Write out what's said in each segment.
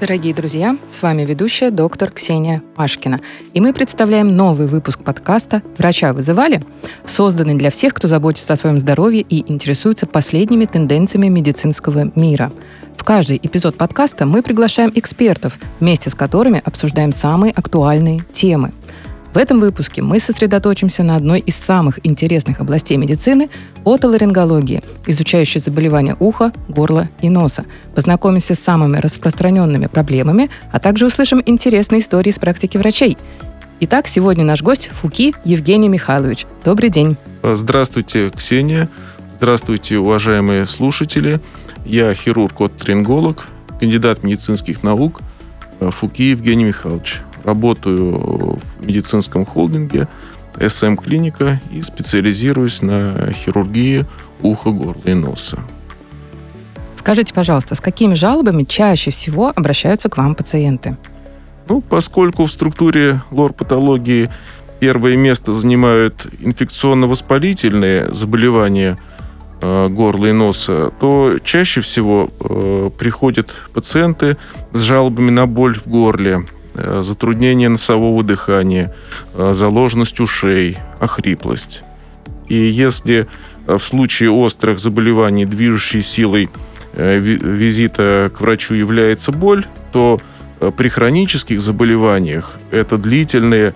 Дорогие друзья, с вами ведущая доктор Ксения Машкина. И мы представляем новый выпуск подкаста «Врача вызывали?», созданный для всех, кто заботится о своем здоровье и интересуется последними тенденциями медицинского мира. В каждый эпизод подкаста мы приглашаем экспертов, вместе с которыми обсуждаем самые актуальные темы – в этом выпуске мы сосредоточимся на одной из самых интересных областей медицины – отоларингологии, изучающей заболевания уха, горла и носа. Познакомимся с самыми распространенными проблемами, а также услышим интересные истории из практики врачей. Итак, сегодня наш гость Фуки Евгений Михайлович. Добрый день. Здравствуйте, Ксения. Здравствуйте, уважаемые слушатели. Я хирург-отоларинголог, кандидат медицинских наук Фуки Евгений Михайлович работаю в медицинском холдинге SM клиника и специализируюсь на хирургии уха, горла и носа. Скажите, пожалуйста, с какими жалобами чаще всего обращаются к вам пациенты? Ну, поскольку в структуре лор-патологии первое место занимают инфекционно-воспалительные заболевания э, горла и носа, то чаще всего э, приходят пациенты с жалобами на боль в горле, затруднение носового дыхания, э, заложенность ушей, охриплость. И если э, в случае острых заболеваний движущей силой визита к врачу является боль, то при хронических заболеваниях это длительные,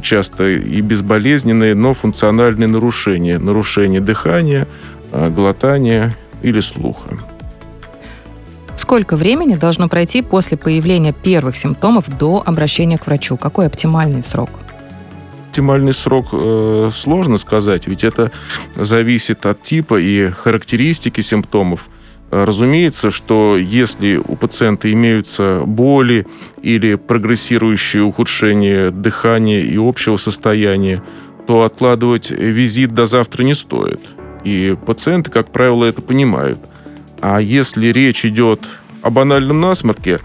часто и безболезненные, но функциональные нарушения. Нарушение дыхания, глотания или слуха. Сколько времени должно пройти после появления первых симптомов до обращения к врачу? Какой оптимальный срок? Оптимальный срок э, сложно сказать, ведь это зависит от типа и характеристики симптомов. Разумеется, что если у пациента имеются боли или прогрессирующие ухудшения дыхания и общего состояния, то откладывать визит до завтра не стоит. И пациенты, как правило, это понимают. А если речь идет о банальном насморке,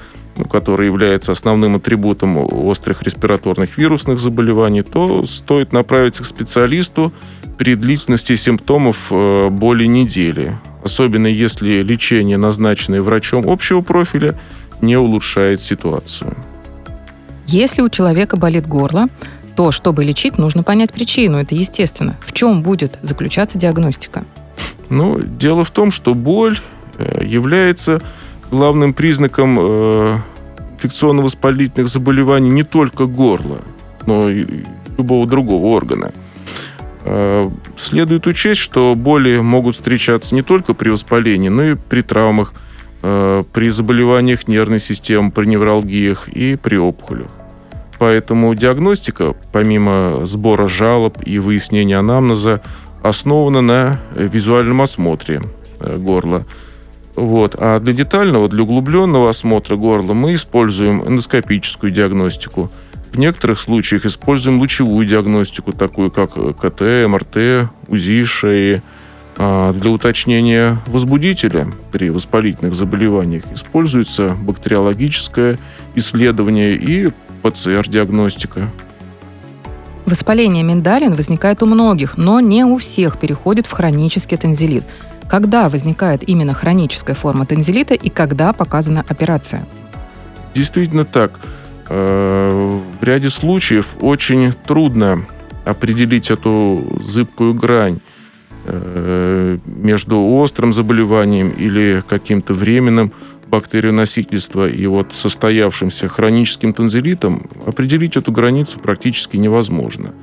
который является основным атрибутом острых респираторных вирусных заболеваний, то стоит направиться к специалисту при длительности симптомов э, более недели. Особенно если лечение, назначенное врачом общего профиля, не улучшает ситуацию. Если у человека болит горло, то, чтобы лечить, нужно понять причину. Это естественно. В чем будет заключаться диагностика? Ну, дело в том, что боль Э, является главным признаком э, инфекционно-воспалительных заболеваний не только горла, но и любого другого органа. Э, следует учесть, что боли могут встречаться не только при воспалении, но и при травмах, при заболеваниях нервной системы, при невралгиях и при опухолях. Поэтому диагностика, помимо сбора жалоб и выяснения анамнеза, основана на визуальном осмотре горла – вот. А для детального, для углубленного осмотра горла мы используем эндоскопическую диагностику. В некоторых случаях используем лучевую диагностику, такую как КТ, МРТ, УЗИ шеи. А для уточнения возбудителя при воспалительных заболеваниях используется бактериологическое исследование и ПЦР-диагностика. Воспаление миндалин возникает у многих, но не у всех переходит в хронический танзелит – когда возникает именно хроническая форма танзелита и когда показана операция? Действительно так. Э, в ряде случаев очень трудно определить эту зыбкую грань э, между острым заболеванием или каким-то временным бактерионосительства и вот состоявшимся хроническим танзелитом, определить эту границу практически невозможно.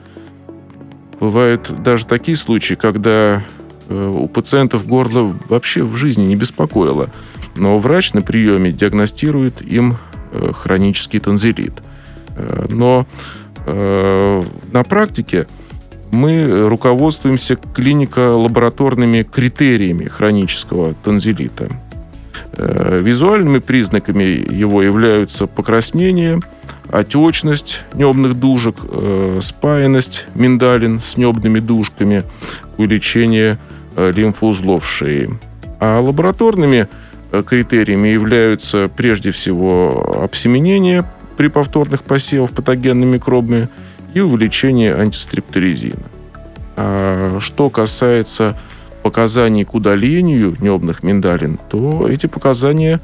Бывают даже такие случаи, когда у пациентов горло вообще в жизни не беспокоило. Но врач на приеме диагностирует им э, хронический танзелит. Э, но на практике мы руководствуемся клинико-лабораторными критериями хронического танзелита. Визуальными признаками его являются покраснение, отечность небных дужек, спаянность миндалин с небными дужками, увеличение Э, лимфоузлов шеи. А лабораторными э, критериями являются прежде всего обсеменение при повторных посевах патогенными микробами и увеличение антистрепторезина. А что касается показаний к удалению небных миндалин, то эти показания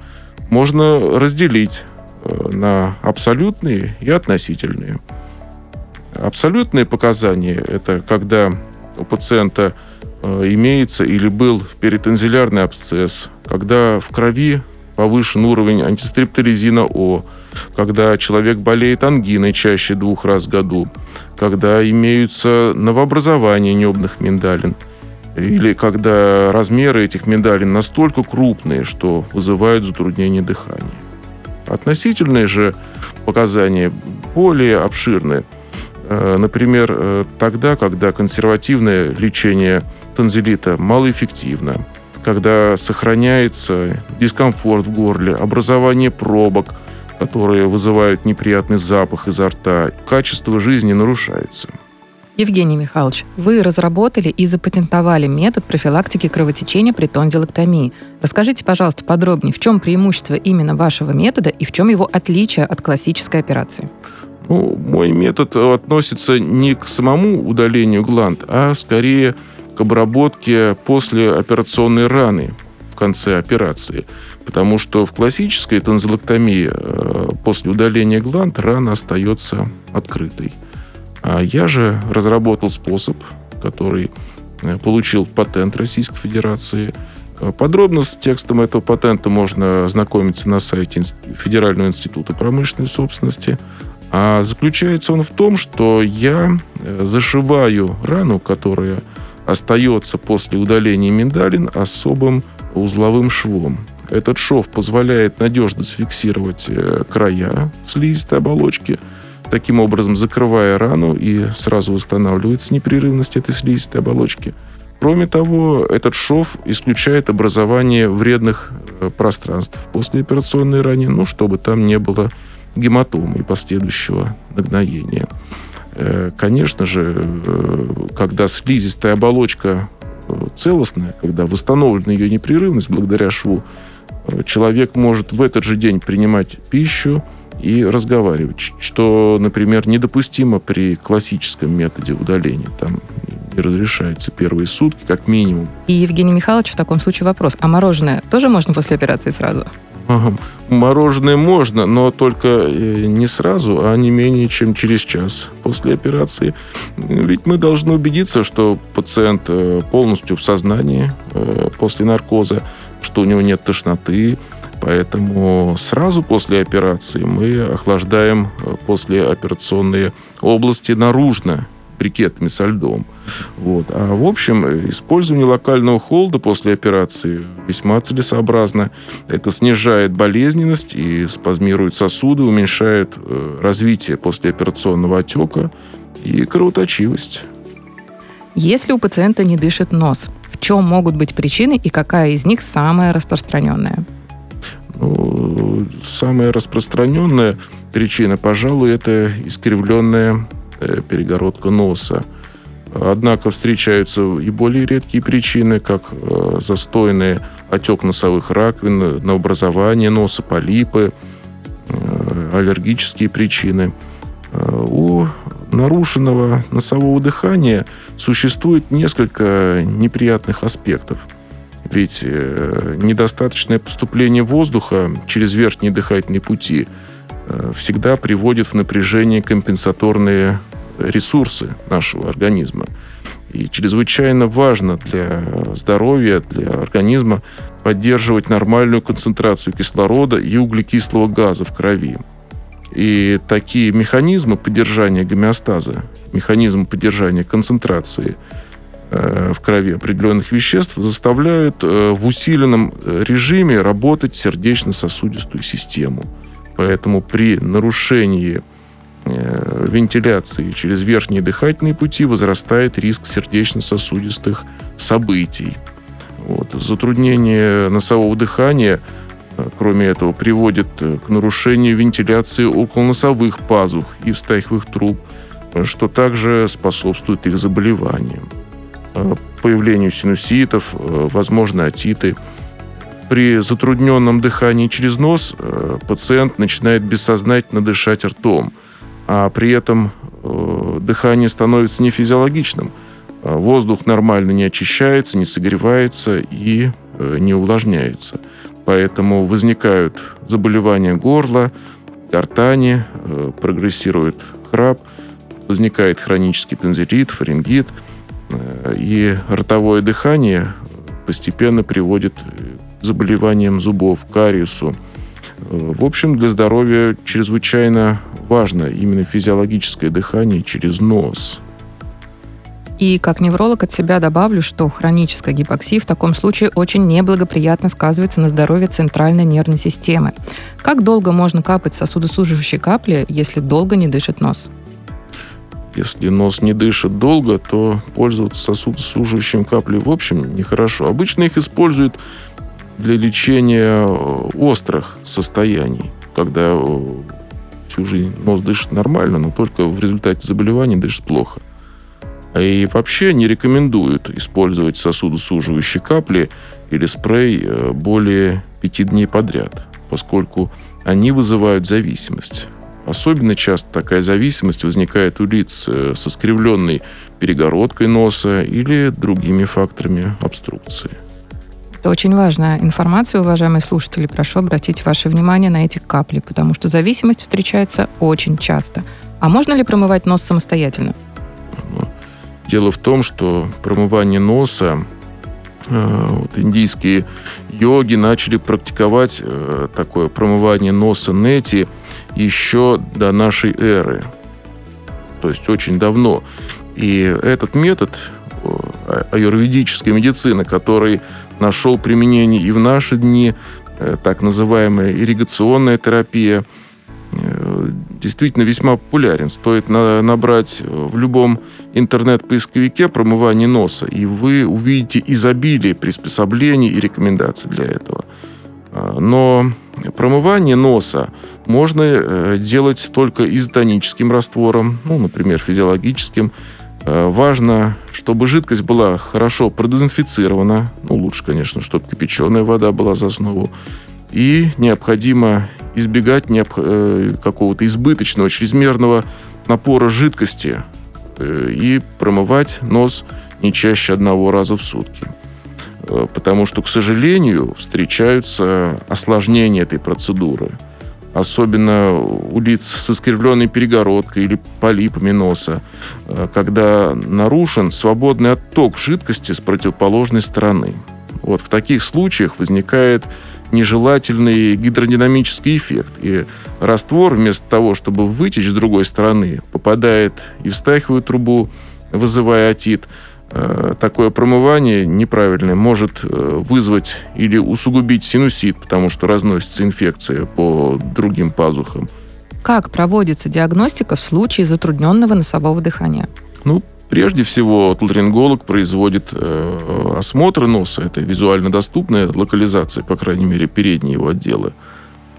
можно разделить на абсолютные и относительные. Абсолютные показания – это когда у пациента имеется или был перитонзилярный абсцесс, когда в крови повышен уровень антистрепторезина О, когда человек болеет ангиной чаще двух раз в году, когда имеются новообразования небных миндалин, или когда размеры этих миндалин настолько крупные, что вызывают затруднение дыхания. Относительные же показания более обширные. Э, например, э, тогда, когда консервативное лечение танзелита малоэффективно, когда сохраняется дискомфорт в горле, образование пробок, которые вызывают неприятный запах изо рта, качество жизни нарушается. Евгений Михайлович, вы разработали и запатентовали метод профилактики кровотечения при тонзиллэктомии. Расскажите, пожалуйста, подробнее, в чем преимущество именно вашего метода и в чем его отличие от классической операции? Ну, мой метод относится не к самому удалению гланд, а скорее к обработке после операционной раны в конце операции. Потому что в классической тонзиллэктомии э, после удаления гланд рана остается открытой. А я же разработал способ, который э, получил патент Российской Федерации. Э, подробно с текстом этого патента можно ознакомиться на сайте Федерального института промышленной собственности. А заключается он в том, что я зашиваю рану, которая остается после удаления миндалин особым узловым швом. Этот шов позволяет надежно сфиксировать э, края слизистой оболочки, таким образом закрывая рану и сразу восстанавливается непрерывность этой слизистой оболочки. Кроме того, этот шов исключает образование вредных э, пространств после операционной ране, ну, чтобы там не было гематомы и последующего нагноения. Э, конечно же, э, когда слизистая оболочка целостная, когда восстановлена ее непрерывность благодаря шву, человек может в этот же день принимать пищу и разговаривать, что, например, недопустимо при классическом методе удаления. Там не разрешается первые сутки, как минимум. И, Евгений Михайлович, в таком случае вопрос. А мороженое тоже можно после операции сразу? Мороженое можно, но только э, не сразу, а не менее чем через час после операции. Ведь мы должны убедиться, что пациент э, полностью в сознании э, после наркоза, что у него нет тошноты, Поэтому сразу после операции мы охлаждаем послеоперационные области наружно брикетами со льдом. Вот. А в общем, использование локального холода после операции весьма целесообразно. Это снижает болезненность и спазмирует сосуды, уменьшает э, развитие послеоперационного отека и кровоточивость. Если у пациента не дышит нос, в чем могут быть причины и какая из них самая распространенная? Ну, самая распространенная причина, пожалуй, это искривленная Э, перегородка носа. Однако встречаются и более редкие причины, как э, застойный отек носовых раковин, на образование носа, полипы, э, аллергические причины. У нарушенного носового дыхания существует несколько неприятных аспектов. Ведь недостаточное поступление воздуха через верхние дыхательные пути всегда приводит в напряжение компенсаторные ресурсы нашего организма. И чрезвычайно важно для здоровья, для организма поддерживать нормальную концентрацию кислорода и углекислого газа в крови. И такие механизмы поддержания гомеостаза, механизмы поддержания концентрации э, в крови определенных веществ заставляют э, в усиленном режиме работать сердечно-сосудистую систему. Поэтому при нарушении Э, вентиляции через верхние дыхательные пути возрастает риск сердечно-сосудистых событий. Вот. Затруднение носового дыхания, э, кроме этого, приводит э, к нарушению вентиляции околоносовых пазух и встахивых труб, что также способствует их заболеваниям. Появлению синуситов, возможно, отиты. При затрудненном дыхании через нос пациент начинает бессознательно дышать ртом – а при этом э, дыхание становится нефизиологичным. Э, воздух нормально не очищается, не согревается и э, не увлажняется. Поэтому возникают заболевания горла, гортани, э, прогрессирует храп, возникает хронический танзелит, фарингит, э, и ротовое дыхание постепенно приводит к заболеваниям зубов, кариесу. В общем, для здоровья чрезвычайно важно именно физиологическое дыхание через нос – и как невролог от себя добавлю, что хроническая гипоксия в таком случае очень неблагоприятно сказывается на здоровье центральной нервной системы. Как долго можно капать сосудосуживающие капли, если долго не дышит нос? Если нос не дышит долго, то пользоваться сосудосуживающим каплей в общем нехорошо. Обычно их используют для лечения э, острых состояний, когда э, всю жизнь нос дышит нормально, но только в результате заболевания дышит плохо. И вообще не рекомендуют использовать сосудосуживающие капли или спрей э, более пяти дней подряд, поскольку они вызывают зависимость. Особенно часто такая зависимость возникает у лиц э, со скривленной перегородкой носа или другими факторами обструкции. Это очень важная информация, уважаемые слушатели. Прошу обратить ваше внимание на эти капли, потому что зависимость встречается очень часто. А можно ли промывать нос самостоятельно? Дело в том, что промывание носа э, вот, индийские йоги начали практиковать э, такое промывание носа нети еще до нашей эры. То есть очень давно. И этот метод э, аюрведической медицины, который нашел применение и в наши дни, так называемая ирригационная терапия – действительно весьма популярен. Стоит на, набрать в любом интернет-поисковике промывание носа, и вы увидите изобилие приспособлений и рекомендаций для этого. Но промывание носа можно э, делать только изотоническим раствором, ну, например, физиологическим. Э, важно, чтобы жидкость была хорошо продезинфицирована. Ну, лучше, конечно, чтобы кипяченая вода была за основу. И необходимо избегать э, какого-то избыточного, чрезмерного напора жидкости и промывать нос не чаще одного раза в сутки. Э, потому что, к сожалению, встречаются осложнения этой процедуры. Особенно у лиц с искривленной перегородкой или полипами носа, когда нарушен свободный отток жидкости с противоположной стороны. Вот в таких случаях возникает нежелательный гидродинамический эффект. И раствор вместо того, чтобы вытечь с другой стороны, попадает и в стахивую трубу, вызывая отит. Э, такое промывание неправильное может э, вызвать или усугубить синусит, потому что разносится инфекция по другим пазухам. Как проводится диагностика в случае затрудненного носового дыхания? Ну, Прежде всего, отларинголог производит э, осмотр носа. Это визуально доступная локализация, по крайней мере, передние его отделы.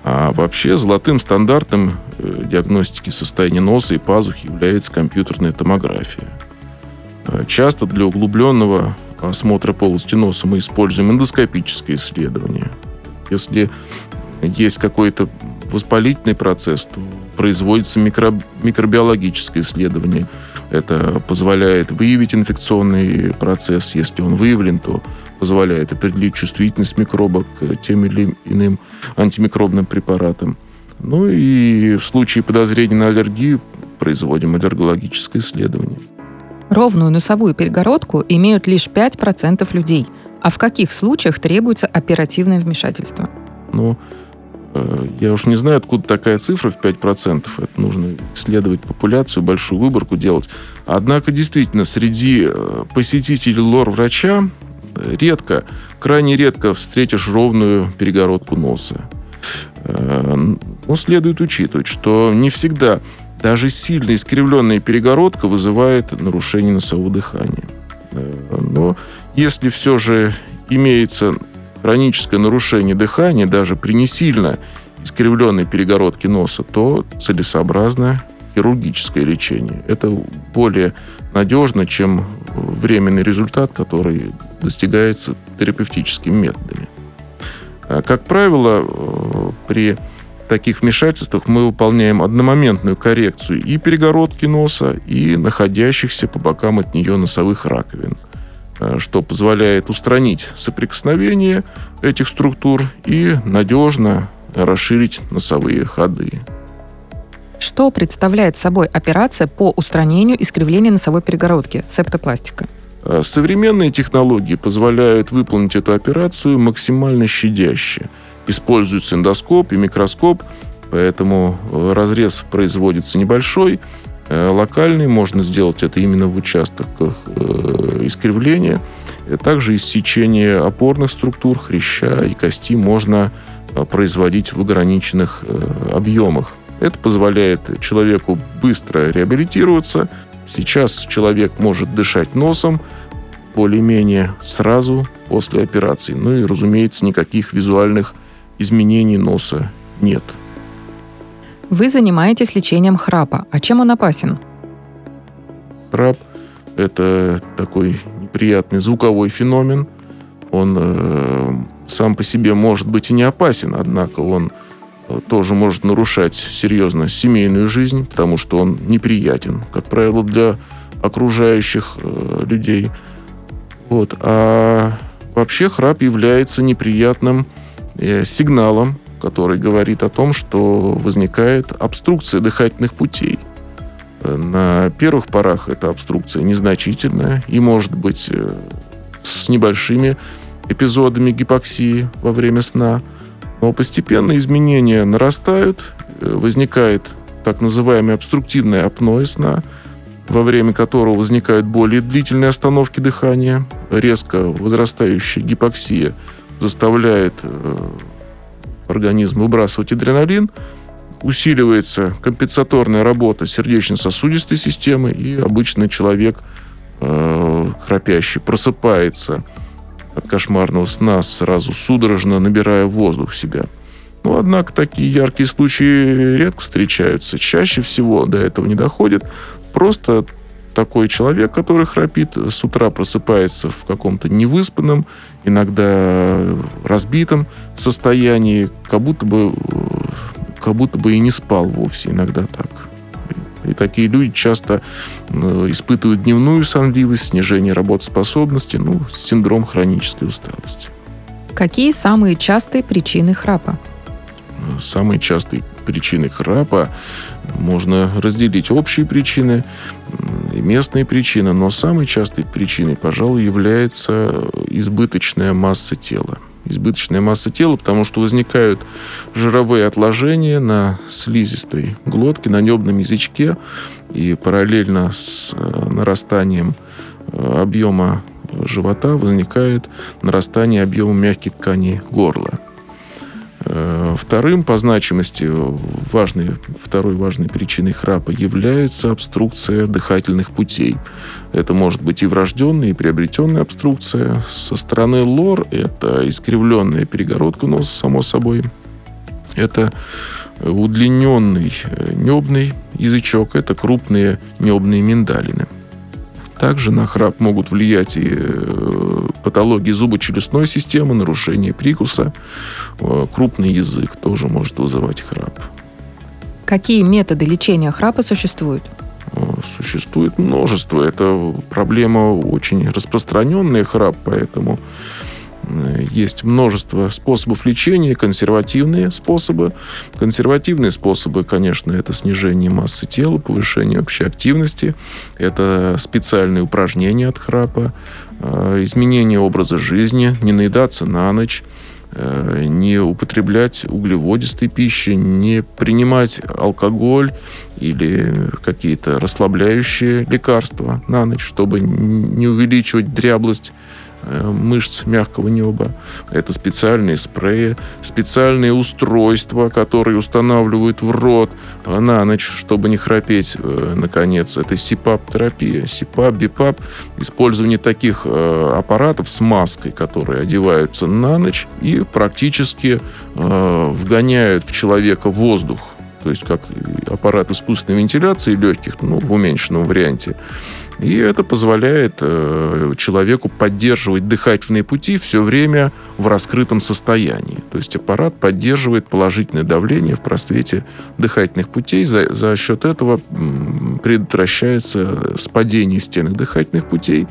А вообще золотым стандартом диагностики состояния носа и пазух является компьютерная томография. Часто для углубленного осмотра полости носа мы используем эндоскопическое исследование. Если есть какой-то воспалительный процесс, то производится микро, микробиологическое исследование – это позволяет выявить инфекционный процесс. Если он выявлен, то позволяет определить чувствительность микроба к тем или иным антимикробным препаратам. Ну и в случае подозрения на аллергию производим аллергологическое исследование. Ровную носовую перегородку имеют лишь 5% людей. А в каких случаях требуется оперативное вмешательство? Ну, Э, я уж не знаю, откуда такая цифра в 5%. Это нужно исследовать популяцию, большую выборку делать. Однако, действительно, среди э, посетителей лор-врача э, редко, крайне редко встретишь ровную перегородку носа. Но следует учитывать, что не всегда даже сильно искривленная перегородка вызывает нарушение носового дыхания. Но если все же имеется хроническое нарушение дыхания, даже при не сильно искривленной перегородке носа, то целесообразно хирургическое лечение. Это более надежно, чем временный результат, который достигается терапевтическими методами. А, как правило, э, при таких вмешательствах мы выполняем одномоментную коррекцию и перегородки носа, и находящихся по бокам от нее носовых раковин – Э, что позволяет устранить соприкосновение этих структур и надежно расширить носовые ходы. Что представляет собой операция по устранению искривления носовой перегородки септопластика? Э, современные технологии позволяют выполнить эту операцию максимально щадяще. Используются эндоскоп и микроскоп, поэтому э, разрез производится небольшой, э, локальный, можно сделать это именно в участках искривления. Также иссечение опорных структур, хряща и кости можно производить в ограниченных объемах. Это позволяет человеку быстро реабилитироваться, Сейчас человек может дышать носом более-менее сразу после операции. Ну и, разумеется, никаких визуальных изменений носа нет. Вы занимаетесь лечением храпа. А чем он опасен? Храп – это такой неприятный звуковой феномен. Он э, сам по себе может быть и не опасен, однако он тоже может нарушать серьезно семейную жизнь, потому что он неприятен, как правило, для окружающих э, людей. Вот. А вообще храп является неприятным э, сигналом, который говорит о том, что возникает обструкция дыхательных путей. На первых порах эта обструкция незначительная и может быть э, с небольшими эпизодами гипоксии во время сна – но постепенно изменения нарастают, э, возникает так называемое обструктивное апноэ сна, во время которого возникают более длительные остановки дыхания, резко возрастающая гипоксия заставляет э, организм выбрасывать адреналин, усиливается компенсаторная работа сердечно-сосудистой системы, и обычный человек, э, храпящий, просыпается – от кошмарного сна, сразу судорожно набирая воздух в себя. Но, однако, такие яркие случаи редко встречаются. Чаще всего до этого не доходит. Просто такой человек, который храпит, с утра просыпается в каком-то невыспанном, иногда разбитом состоянии, как будто бы, как будто бы и не спал вовсе, иногда так. И такие люди часто э, испытывают дневную сонливость, снижение работоспособности, ну, синдром хронической усталости. Какие самые частые причины храпа? Самые частые причины храпа можно разделить общие причины и местные причины, но самой частой причиной, пожалуй, является избыточная масса тела избыточная масса тела, потому что возникают жировые отложения на слизистой глотке, на небном язычке, и параллельно с э, нарастанием э, объема живота возникает нарастание объема мягких тканей горла. Э, вторым по значимости важной, второй важной причиной храпа является обструкция дыхательных путей. Это может быть и врожденная, и приобретенная обструкция. Со стороны лор это искривленная перегородка носа, само собой. Это удлиненный э, небный язычок, это крупные небные миндалины. Также на храп могут влиять и э, патологии зубочелюстной системы, нарушение прикуса. Э, крупный язык тоже может вызывать храп. Какие методы лечения храпа существуют? Э, существует множество. Это проблема очень распространенная, храп, поэтому есть множество способов лечения, консервативные способы. Консервативные способы, конечно, это снижение массы тела, повышение общей активности, это специальные упражнения от храпа, э, изменение образа жизни, не наедаться на ночь, э, не употреблять углеводистой пищи, не принимать алкоголь или какие-то расслабляющие лекарства на ночь, чтобы не увеличивать дряблость мышц мягкого неба. Это специальные спреи, специальные устройства, которые устанавливают в рот на ночь, чтобы не храпеть. Э, наконец, это СИПАП-терапия. СИПАП, БИПАП. Использование таких э, аппаратов с маской, которые одеваются на ночь и практически вгоняют в человека воздух то есть как аппарат искусственной вентиляции легких, ну, в уменьшенном варианте. И это позволяет э, человеку поддерживать дыхательные пути все время в раскрытом состоянии. То есть аппарат поддерживает положительное давление в просвете дыхательных путей. За, за счет этого предотвращается спадение стенок дыхательных путей,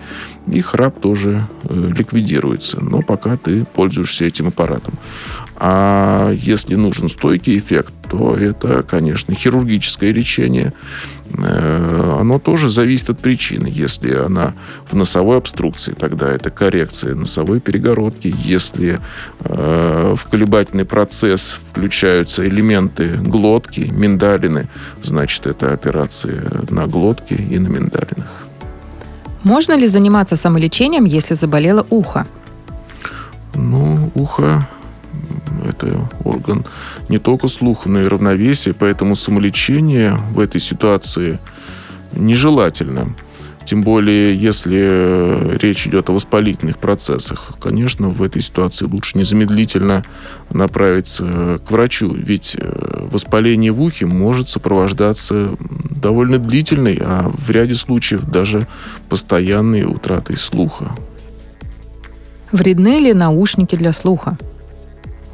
и храп тоже э, ликвидируется. Но пока ты пользуешься этим аппаратом. А если нужен стойкий эффект, то это, конечно, хирургическое лечение. Э, оно тоже зависит от причины. Если она в носовой обструкции, тогда это коррекция носовой перегородки. Если э, в колебательный процесс включаются элементы глотки, миндалины, значит, это операция на глотке и на миндалинах. Можно ли заниматься самолечением, если заболело ухо? Ну, ухо это орган не только слуха, но и равновесия, поэтому самолечение в этой ситуации нежелательно. Тем более, если речь идет о воспалительных процессах. Конечно, в этой ситуации лучше незамедлительно направиться к врачу, ведь э, воспаление в ухе может сопровождаться довольно длительной, а в ряде случаев даже постоянной утратой слуха. Вредны ли наушники для слуха?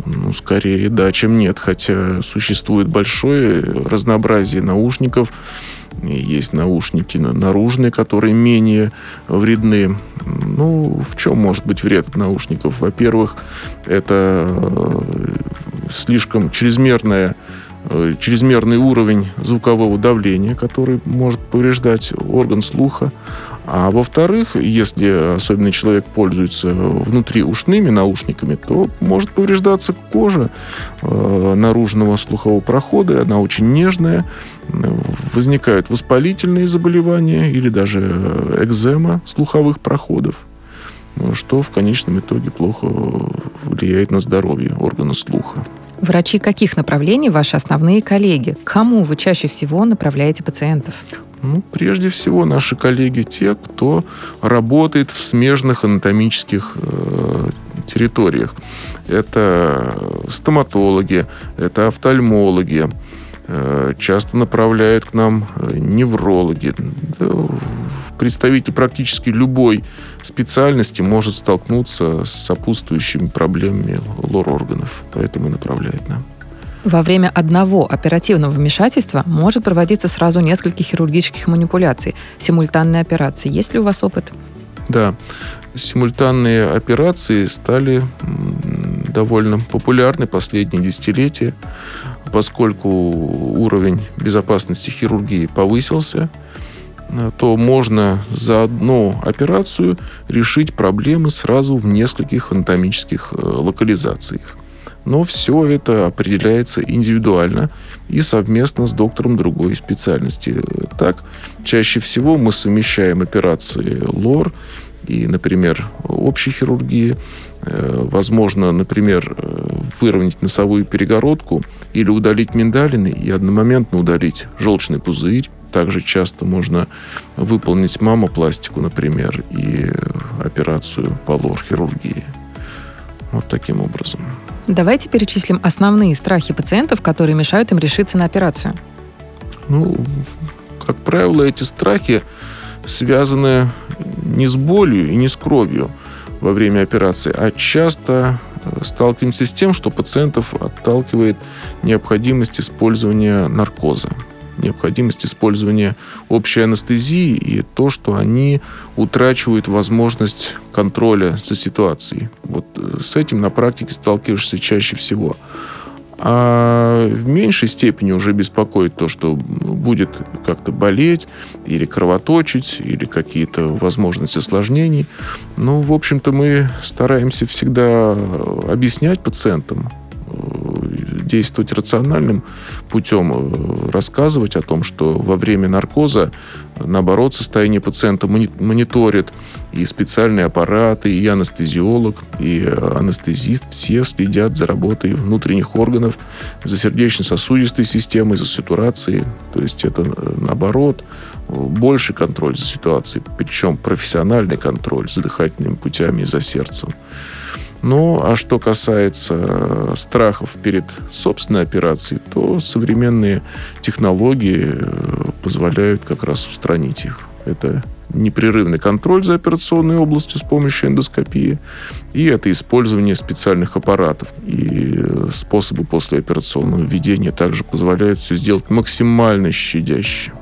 Ну, скорее да, чем нет. Хотя существует большое разнообразие наушников. Есть наушники наружные, которые менее вредны. Ну, в чем может быть вред наушников? Во-первых, это э, слишком чрезмерная э, чрезмерный уровень звукового давления, который может повреждать орган слуха. А во-вторых, если особенно человек пользуется внутриушными наушниками, то может повреждаться кожа э, наружного слухового прохода. Она очень нежная. Возникают воспалительные заболевания или даже экзема слуховых проходов, что в конечном итоге плохо влияет на здоровье органа слуха. Врачи каких направлений ваши основные коллеги? К кому вы чаще всего направляете пациентов? Ну, прежде всего, наши коллеги те, кто работает в смежных анатомических э, территориях. Это стоматологи, это офтальмологи, часто направляют к нам э, неврологи. Представитель практически любой специальности может столкнуться с сопутствующими проблемами лор-органов, поэтому и направляет нам. Во время одного оперативного вмешательства может проводиться сразу несколько хирургических манипуляций, симультанные операции. Есть ли у вас опыт? Да, симультанные операции стали довольно популярны последние десятилетия, поскольку уровень безопасности хирургии повысился, то можно за одну операцию решить проблемы сразу в нескольких анатомических э, локализациях. Но все это определяется индивидуально и совместно с доктором другой специальности. Так, чаще всего мы совмещаем операции ЛОР и, например, общей хирургии. Э, возможно, например, выровнять носовую перегородку или удалить миндалины и одномоментно удалить желчный пузырь. Также часто можно выполнить мамопластику, например, и операцию по лор-хирургии. Вот таким образом. Давайте перечислим основные страхи пациентов, которые мешают им решиться на операцию. Ну, как правило, эти страхи связаны не с болью и не с кровью во время операции, а часто сталкиваемся с тем, что пациентов отталкивает необходимость использования наркоза необходимость использования общей анестезии и то, что они утрачивают возможность контроля за ситуацией. Вот э, с этим на практике сталкиваешься чаще всего. А в меньшей степени уже беспокоит то, что будет как-то болеть или кровоточить, или какие-то возможности осложнений. Ну, в общем-то, мы стараемся всегда объяснять пациентам, действовать рациональным путем, э, рассказывать о том, что во время наркоза, наоборот, состояние пациента мониторит и специальные аппараты, и анестезиолог, и э, анестезист. Все следят за работой внутренних органов, за сердечно-сосудистой системой, за сатурацией. То есть это, э, наоборот, больше контроль за ситуацией, причем профессиональный контроль за дыхательными путями и за сердцем. Ну, а что касается э, страхов перед собственной операцией, то современные технологии э, позволяют как раз устранить их. Это непрерывный контроль за операционной областью с помощью эндоскопии, и это использование специальных аппаратов. И э, способы послеоперационного введения также позволяют все сделать максимально щадяще.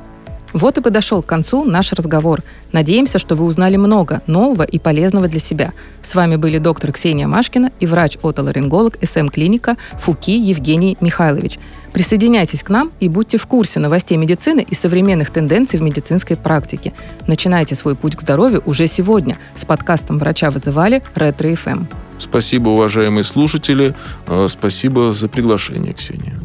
Вот и подошел к концу наш разговор. Надеемся, что вы узнали много нового и полезного для себя. С вами были доктор Ксения Машкина и врач-отоларинголог СМ-клиника Фуки Евгений Михайлович. Присоединяйтесь к нам и будьте в курсе новостей медицины и современных тенденций в медицинской практике. Начинайте свой путь к здоровью уже сегодня с подкастом «Врача вызывали» Ретро ФМ. Спасибо, уважаемые слушатели. Э, спасибо за приглашение, Ксения.